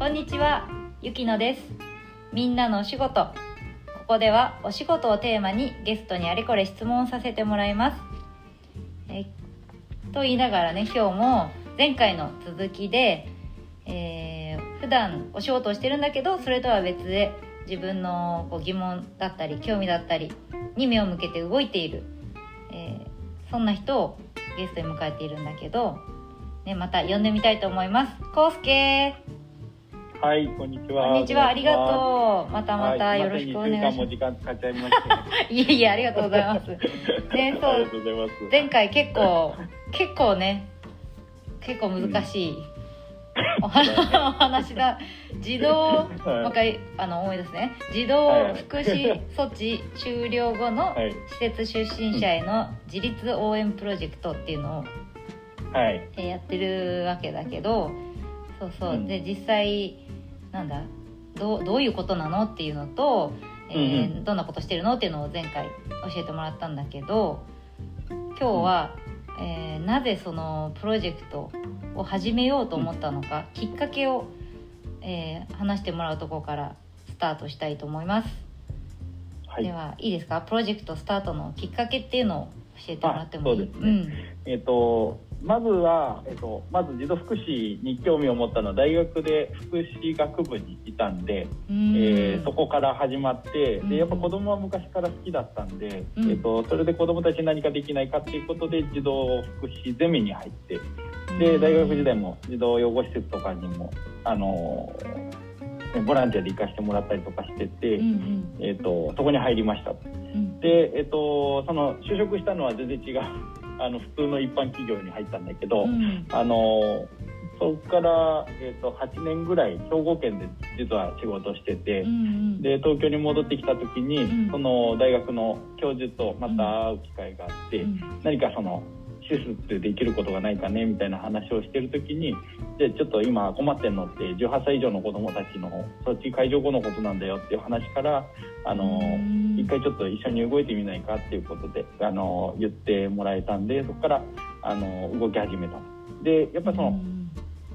こんにちは、ゆきのです。みんなのお仕事。ここではお仕事をテーマにゲストにあれこれ質問させてもらいます。えと言いながらね、今日も前回の続きで、えー普段お仕事をしてるんだけど、それとは別で自分のこう疑問だったり興味だったりに目を向けて動いている、えーそんな人をゲストに迎えているんだけど、ね、また呼んでみたいと思います。こうすけはい、こんにちは。こんにちは、ありがとう。またまたはいよろしくお願いします。また2週間も時間使っちゃいました。いえいえ、ありがとうございます。ね、そう。前回結構、結構ね、結構難しい、お話だ。児童、もう一回あの思い出すね。児童福祉措置終了後のはい、施設出身者への自立応援プロジェクトっていうのをはい、えーやってるわけだけどそうそう、うんで実際なんだ？どうどういうことなの？っていうのと、えーうんどんなことしてるの？っていうのを前回教えてもらったんだけど今日は、えーなぜそのプロジェクトを始めようと思ったのか、きっかけを、えー話してもらうところからスタートしたいと思います、はい。で。はいいですか？プロジェクトスタートのきっかけっていうのを教えてもらってもいい？あそうですね。えっ、と、まずは、えっ、と、まず児童福祉に興味を持ったのは大学で福祉学部にいたんで、うん。えーそこから始まって、うん。で、やっぱ子供は昔から好きだったんで、うん。えっ、と、それで子供たちに何かできないかっていうことで児童福祉ゼミに入って、で大学時代も児童養護施設とかにもあのねボランティアで行かせてもらったりとかしてて、うんうん。えー、とそこに入りました。うん。で、えー、とその就職したのは全然違うあの普通の一般企業に入ったんだけど、うん。あのそこから、えー、と8年ぐらい兵庫県で実は仕事してて、うん。で東京に戻ってきた時に、うん。その大学の教授とまた会う機会があって、うん。何かその施設でできることがないかねみたいな話をしてる時にじゃあちょっと今困ってんのって18歳以上の子どもたちのそっち会場後のことなんだよっていう話からあのうん。一回ちょっと一緒に動いてみないかっていうことであの言ってもらえたんでそこからあの動き始めた。でやっぱその、うん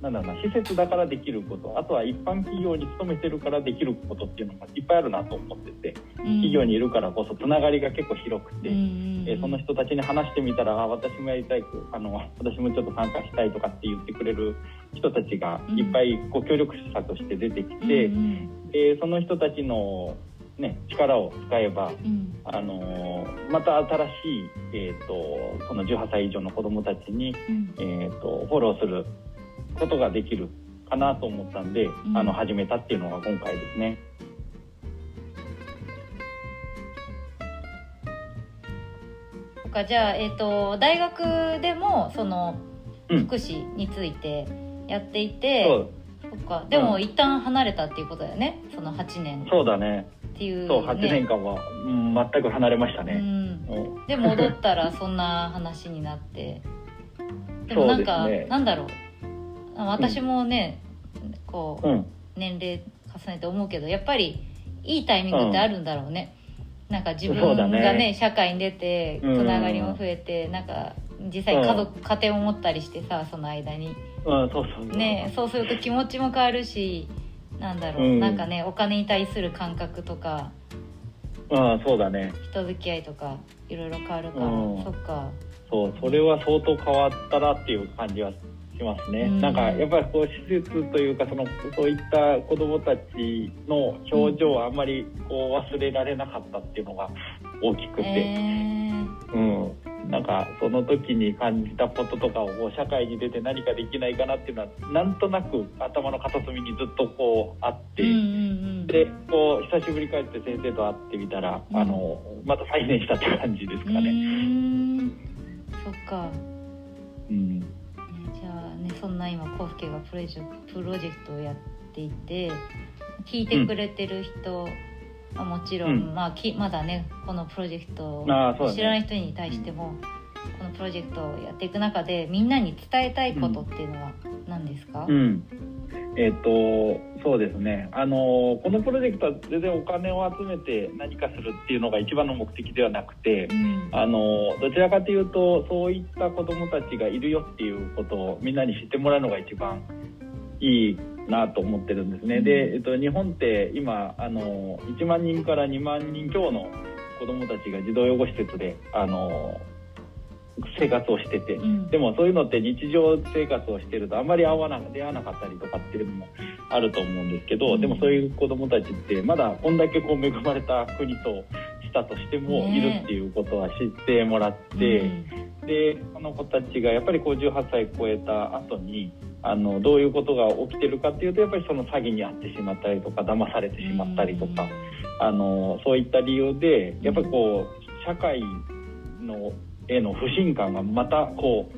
なんだろうな施設だからできることあとは一般企業に勤めてるからできることっていうのがいっぱいあるなと思ってて企業にいるからこそつながりが結構広くて。うんえーその人たちに話してみたらあ私もやりたいあの私もちょっと参加したいとかって言ってくれる人たちがいっぱいこう協力者として出てきて、うんでその人たちの、ね、力を使えば、うん。あのーまた新しい、えー、とその18歳以上の子どもたちに、うん。えー、とフォローすることができるかなと思ったんで、ん。あの始めたっていうのが今回ですね。かじゃあ、えっと大学でもそのうん。福祉についてやっていて、そう。そっか。でもうん。一旦離れたっていうことだよね？その8年。そうだね。っていう、ね、そう8年間は、うん、全く離れましたね。うん。うんで戻ったらそんな話になって。でもなんか、ね。なんだろう。あ私もね、こううん。年齢重ねて思うけどやっぱりいいタイミングってあるんだろうね、なんか自分がねね。社会に出てつうん。ながりも増えて、なんか実際家族、家庭を持ったりしてさその間に。うん、そうそう。ねそうすると気持ちも変わるしなんだろう、うん。なんかねお金に対する感覚とかうん、そうだね。人付き合いとかいろいろ変わるから、うん。そっか。そう、それは相当変わったなっていう感じはしますね。うん。なんか、やっぱりこう、施設というか、その、そういった子供たちの表情はあんまりこう忘れられなかったっていうのが大きくて、えー。うん。なんか、その時に感じたこととかを社会に出て何かできないかなっていうのは、なんとなく頭の片隅にずっとこうあって、うんうんうんでこう久しぶりに帰って先生と会ってみたら、うん。あのまた再燃したって感じですかね。ん。そっか、うんそんな今コスケがプロジェプロジェクトをやっていて聞いてくれてる人はもちろん、うん。まあ、きまだねこのプロジェクトを知らない人に対しても、このプロジェクトをやっていく中でみんなに伝えたいことっていうのは何ですか、うん。えっ、とそうですね。あのこのプロジェクトは全然お金を集めて何かするっていうのが一番の目的ではなくてうん。あのどちらかというとそういった子どもたちがいるよっていうことをみんなに知ってもらうのが一番いいなと思ってるんですね。で、えっと、日本って今あの1万人から2万人強の子どもたちが児童養護施設であの生活をしてて、うん。でもそういうのって日常生活をしてるとあんまり会わな出会わなかったりとかっていうのもあると思うんですけど、うん。でもそういう子どもたちってまだこんだけこう恵まれた国としたとしてもねいるっていうことは知ってもらって。でこの子たちがやっぱりこう18歳超えた後にあのどういうことが起きてるかっていうとやっぱりその詐欺に遭ってしまったりとか騙されてしまったりとか、あのそういった理由でやっぱりこう社会のへの不信感がまたこ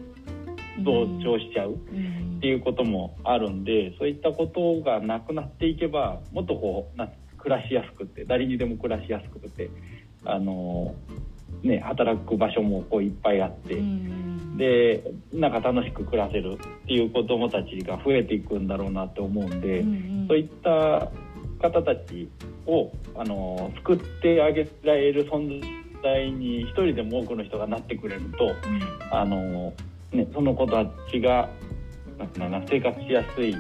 う同調しちゃううん。っていうこともあるんでそういったことがなくなっていけばもっとこうな暮らしやすくて誰にでも暮らしやすくてあの、ね、働く場所もこういっぱいあって。うん。でなんか楽しく暮らせるっていう子どもたちが増えていくんだろうなって思うんで、うんそういった方たちをあの救ってあげられる存在に一人でも多くの人がなってくれるとあの、ね、その子たちがなん生活しやすい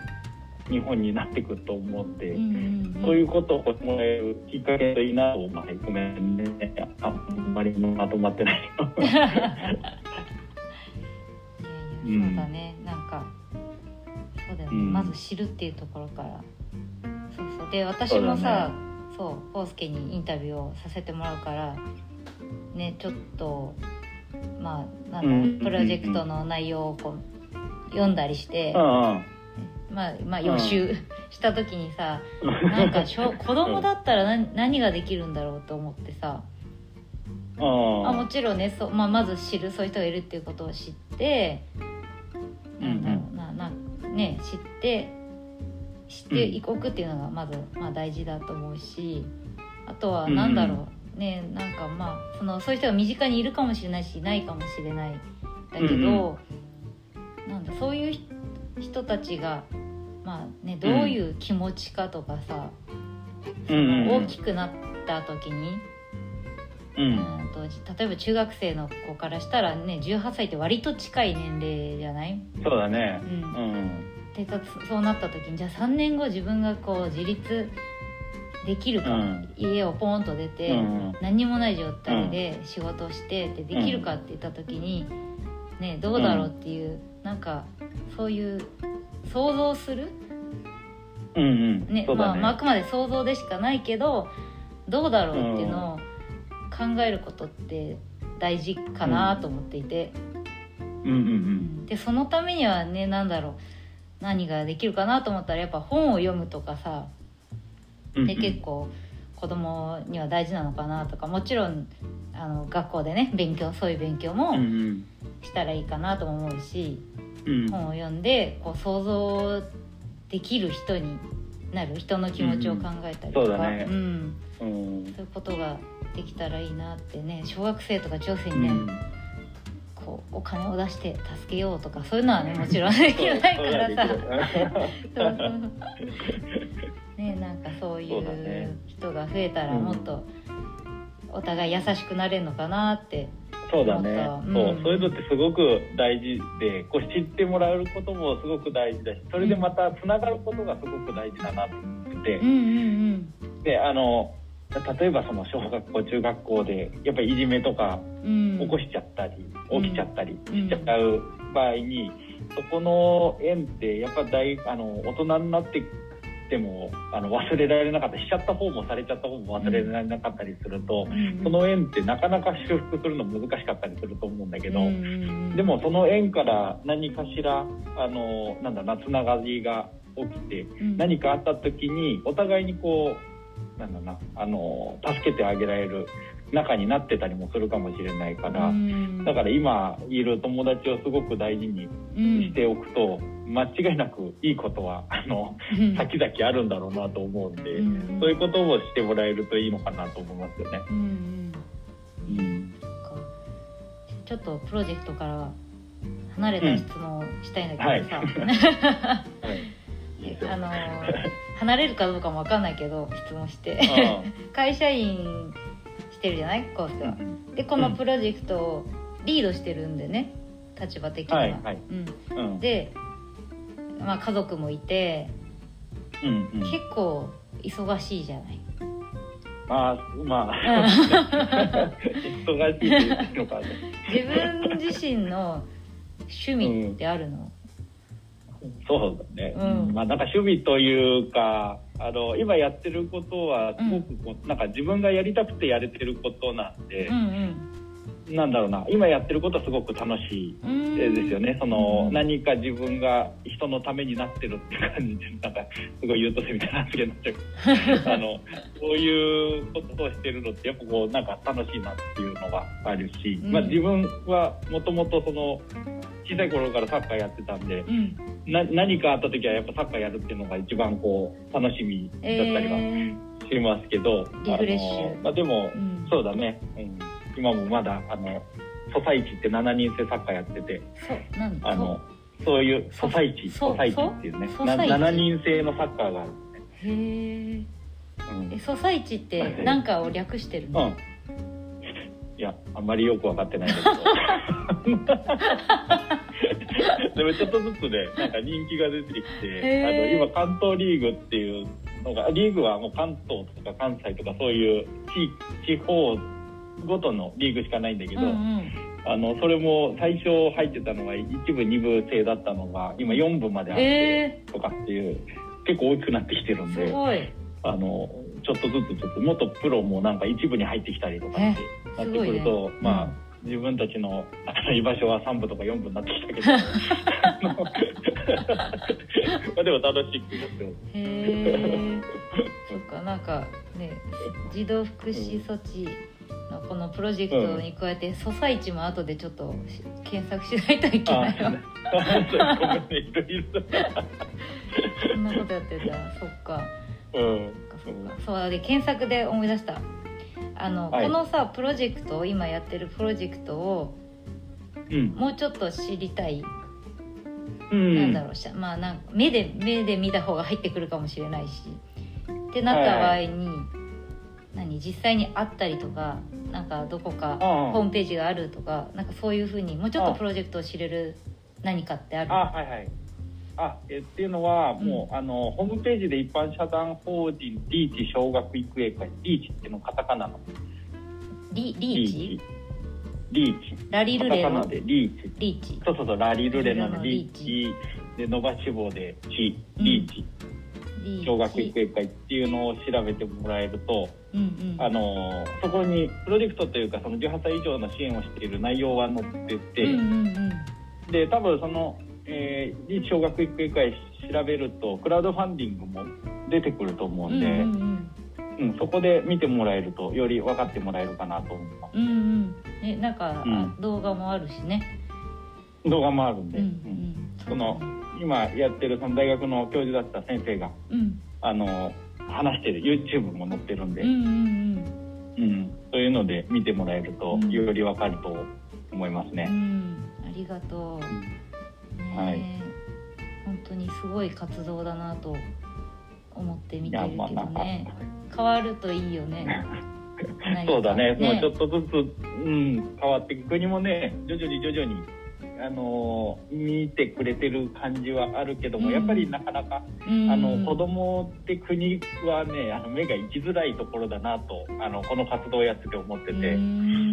日本になってくると思うんで。うんうん。そういうことをもらえるきっかけといいなと、まあ、ごめんね。あんまりまとまってない。いやそうだね、なんかそうだよね、うん。まず知るっていうところから。そうそう。で私もさそう康介にインタビューをさせてもらうからねちょっとまあなんプロジェクトの内容をこう読んだりして、うんまあまあ予習した時にさ、うん。なんか小子供だったら何何ができるんだろうと思ってさ、うんあもちろんねそう、まあ、まず知るそういう人がいるっていうことを知ってなんだろうななね知って知っていくっていうのがまず、まあ、大事だと思うしあとはなんだろう、ねなんかまあそのそういう人が身近にいるかもしれないしいないかもしれないだけど、なんだそういう人たちがまあねどういう気持ちかとかさ、その大きくなった時に。ううんんと例えば中学生の子からしたらね18歳って割と近い年齢じゃない、そうだね。う、うんん。でたそうなった時にじゃあ3年後自分がこう自立できるか、うん。家をポンと出て、うん何にもない状態で仕事をしてってできるかって言った時に、ねどうだろうっていう、なんかそういう想像する、うんうん。ね。まあまあ、あくまで想像でしかないけどどうだろうっていうのを考えることって大事かなと思っていて、うんうんでそのためにはね何だろう。何ができるかなと思ったらやっぱ本を読むとかさ。うん。で結構子供には大事なのかなとかもちろんあの学校でね勉強そういう勉強も。したらいいかなとも思うし、うん。本を読んでこう想像できる人になる人の気持ちを考えたりとか、うんそういうことができたらいいなってね小学生とか中学生うにね、ん。こうお金を出して助けようとかそういうのはねもちろんできないからさ ねなんかそういそう人が増えたらうん。もっとお互い優しくなれるのかなってそうだね。うんそう、そういうのってすごく大事で、こう知ってもらえることもすごく大事だし、それでまたつながることがすごく大事だなと思ってて。うん、うんで、あの。例えばその小学校中学校でやっぱりいじめとか起こしちゃったり、うん。起きちゃったりしちゃう場合に、そこの縁ってやっぱ大あの大人になっててもあの忘れられなかったしちゃった方もされちゃった方も忘れられなかったりすると、うん。その縁ってなかなか修復するの難しかったりすると思うんだけど、うん。でもその縁から何かしらあのなんだなつながりが起きてうん。何かあった時にお互いにこうなんだなあの助けてあげられる仲になってたりもするかもしれないから、うん。だから今いる友達をすごく大事にうんしておくと、間違いなくいいことはあのうん。先々あるんだろうなと思うんで、うん。そういうことをしてもらえるといいのかなと思いますよね。ちょっとプロジェクトから離れた質問をしたいんだけどさ、はい、あのー離れるかどうかも分かんないけど質問して。あ 会社員してるじゃない？コースあは。でこのプロジェクトをリードしてるんでね。立場的には。はいはい。うん、うん。でまあ、家族もいて。うんうん。結構忙しいじゃない？まあまあ。忙しいっていうのかね。自分自身の趣味ってあるの、そうだね、うん。まあなんか趣味というかあの今やってることはすごくこう、なんか自分がやりたくてやれてることなんでう、んなんだろうな今やってることはすごく楽しいうんですよね。その、うん何か自分が人のためになってるって感じでなんかすごい優等生みたいな発言になっちゃうけど あのそういうことをしてるのってやっぱこうなんか楽しいなっていうのがあるし、うん。まあ、自分はもともとその小さい頃からサッカーやってたんでうん。な何かあった時はやっぱサッカーやるっていうのが一番こう楽しみだったりはえしますけど、リフレッシュ。あのまあ、でもーうん、そうだね、うん、今もまだあのソサイチって7人制サッカーやっててあのそういうそソサイチそソサイチっていうねなソサイチ7人制のサッカーがある。へえうん。えソサイチって何かを略してるの、うんいやあんまりよく分かってないんだけど。でもちょっとずつねなんか人気が出てきてあの今関東リーグっていうのがリーグはもう関東とか関西とかそういう地地方ごとのリーグしかないんだけど、うんうん。あのそれも最初入ってたのが1部2部制だったのが今4部まであってえとかっていう、結構大きくなってきてるんー、であのちょっとずつちょっと元プロもなんか一部に入ってきたりとかってなってくると、まあ自分たちの居場所は3部とか4部になってきたけど まあでも楽しくやってますへえそっかなんかね児童福祉措置のこのプロジェクトに加えて、ソサイチも後でちょっとし検索しないといけない そんなことやってた。そっかうん。そっかそうで検索で思い出した。あの、はい。このさプロジェクト今やってるプロジェクトをうん。もうちょっと知りたい、うん。なんだろうしまあなんか目で目で見た方が入ってくるかもしれないし。ってなった場合に、何実際に会ったりとかなんかどこかあホームページがあるとかなんかそういうふうにもうちょっとプロジェクトを知れる何かってある？あはいはいあえっていうのは、うん。もうあのホームページで一般社団法人リーチ小学育英会リーチっていうのカタカナの。リリーチ？リーチ。ラリルレの？カタカナでリーチ。リーチ。そうそうそうラリルレのリリーーチ。で伸ばし棒でチうん。リーチ。小学育英会っていうのを調べてもらえるとうんうん。あのそこにプロジェクトというかその18歳以上の支援をしている内容は載ってて、で多分その、えー、小学育英会調べるとクラウドファンディングも出てくると思うんで、うんううん。んそこで見てもらえるとより分かってもらえるかなと思います。うんうんなんか、うん。あ動画もあるしね。動画もあるんで、うんうんその今やってるその大学の教授だった先生がうん。あの話してる YouTube も載ってるんで、うんうんうん。そういうので見てもらえるとうん。より分かると思いますね。ん。ありがとう、はい。本当にすごい活動だなと思って見いてるけどね。変わるといいよね。そうだね。ねもうちょっとずつ、うん、変わっていく国もね徐々に徐々に、あのー見てくれてる感じはあるけども、うん。やっぱりなかなか、うん。あの子供って国はねあの目が行きづらいところだなとあのこの活動をやってて思ってて。うんうん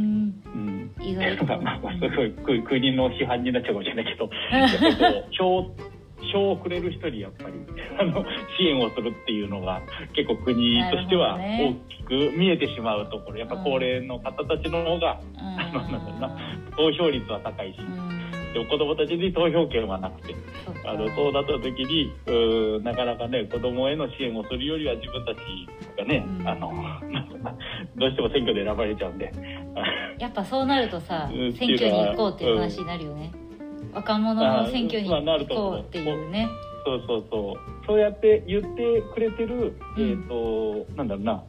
意外とまあまあすごいく国の批判になっちゃうかもしれないけど。やっぱりこう票票をくれる人にやっぱりあの支援をするっていうのが結構国としては大きく見えてしまうところ。やっぱ高齢の方たちの方があのなんだろうな投票率は高いし。うん。でも子供たちに投票権はなくて。あのそうなった時にうーなかなかね子供への支援をするよりは自分たちがね、うん。あの どうしても選挙で選ばれちゃうんで。やっぱそうなるとさうん。選挙に行こうっていう話になるよね、若者の選挙に行こうっていうね。そうそうそう。そうやって言ってくれてる、うん。えっ、となんだろうな。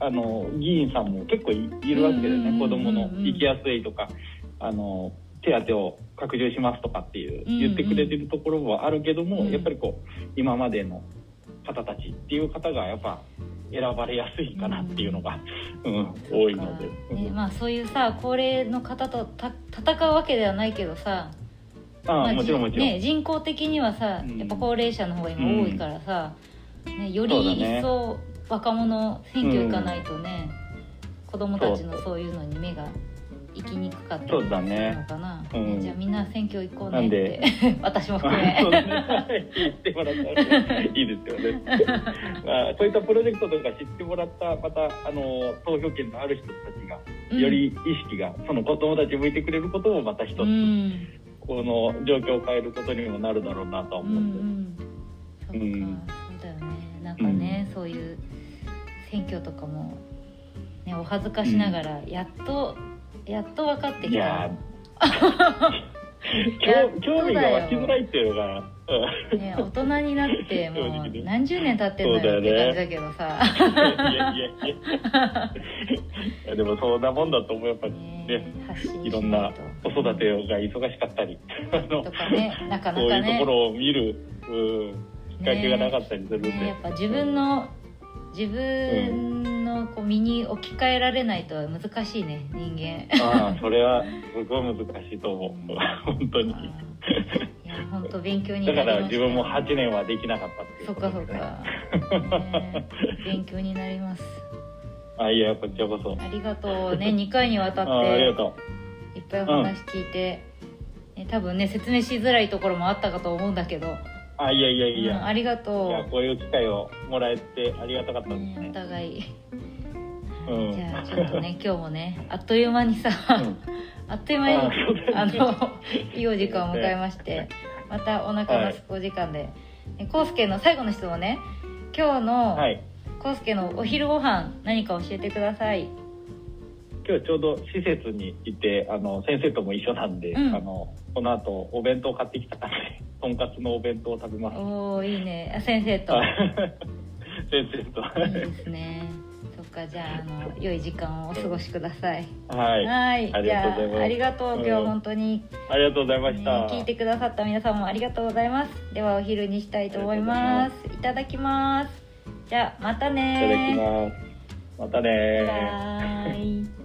あの議員さんも結構いいるわけだよね、うん。うんうんうん。子供の行きやすいとか。あの手当を拡充しますとかっていううんうん。言ってくれてるところはあるけども、うん。やっぱりこう今までの方たちっていう方がやっぱ選ばれやすいかなっていうのが、うん。多いので。ねまあ、そういうさ高齢の方とた戦うわけではないけどさああもちろんもちろん、ね、人口的にはさうん。やっぱ高齢者の方が今多いからさ、ね、より一層若者選挙行かないとね、子供たちのそういうのに目が行きにくかったりするそうだね。のかな、うん。ねじゃあみんな選挙行こうねっなんで？て 私も含め。ね。言ってもらったらいいですよね、まあ、そういったプロジェクトとか知ってもらったまたあの投票権のある人たちがうん。より意識がその子供たち向いてくれることもまた一つ、うん。この状況を変えることにもなるだろうなと思って、うか、うん。そうだよね。なんかね、そういう選挙とかも、ね、お恥ずかしながらやっと、やっと分かってきたいや興興味が湧きづらいっていうのが、うん。ね、大人になって もう何十年経ってんのよって感じだけどさ、いやいやいやいやでもそんなもんだと思うやっぱり。ねね。いろんな子育てが忙しかったり。とかねなかそういうとなかねころを見る、うん、きっかけがなかったりするんで、ねやっぱ自分の自分のこう身に置き換えられないと難しいね人間。ああそれはすごい難しいと思う。本当に。いや本当勉強になだかりましたら自分も8年はできなかったっていうそっかそっか、ね勉強になります。あいやこちらこそ。ありがとうね。2回にわたっあありがてといっぱいお話聞いて、ね多分ね説明しづらいところもあったかと思うんだけど、うあいやいやいや、うんありがというやこういう機会をもらえてありがたかったですね、ねお互い、うん。じゃあちょっとね 今日もねあっという間にさ、うん。あっという間にあの いいお時間を迎えましてまたお腹のすくお時間で、ねコウスケの最後の質問ね。今日のはい。コウスケのお昼ご飯何か教えてください。今日ちょうど施設にいてあの先生とも一緒なんで、うん。あのこの後お弁当買ってきたからね とんかつのお弁当を食べます。おおいいね。あ先生と。先生と。いいですねかじゃああの良い時間をお過ごしください。はい。はい。じゃあありがとう今日うん。本当に、ありがとうございました、ね聞いてくださった皆さんもありがとうございます。ではお昼にしたいと思います。い。ただきます。じゃあまたいただきねます。またね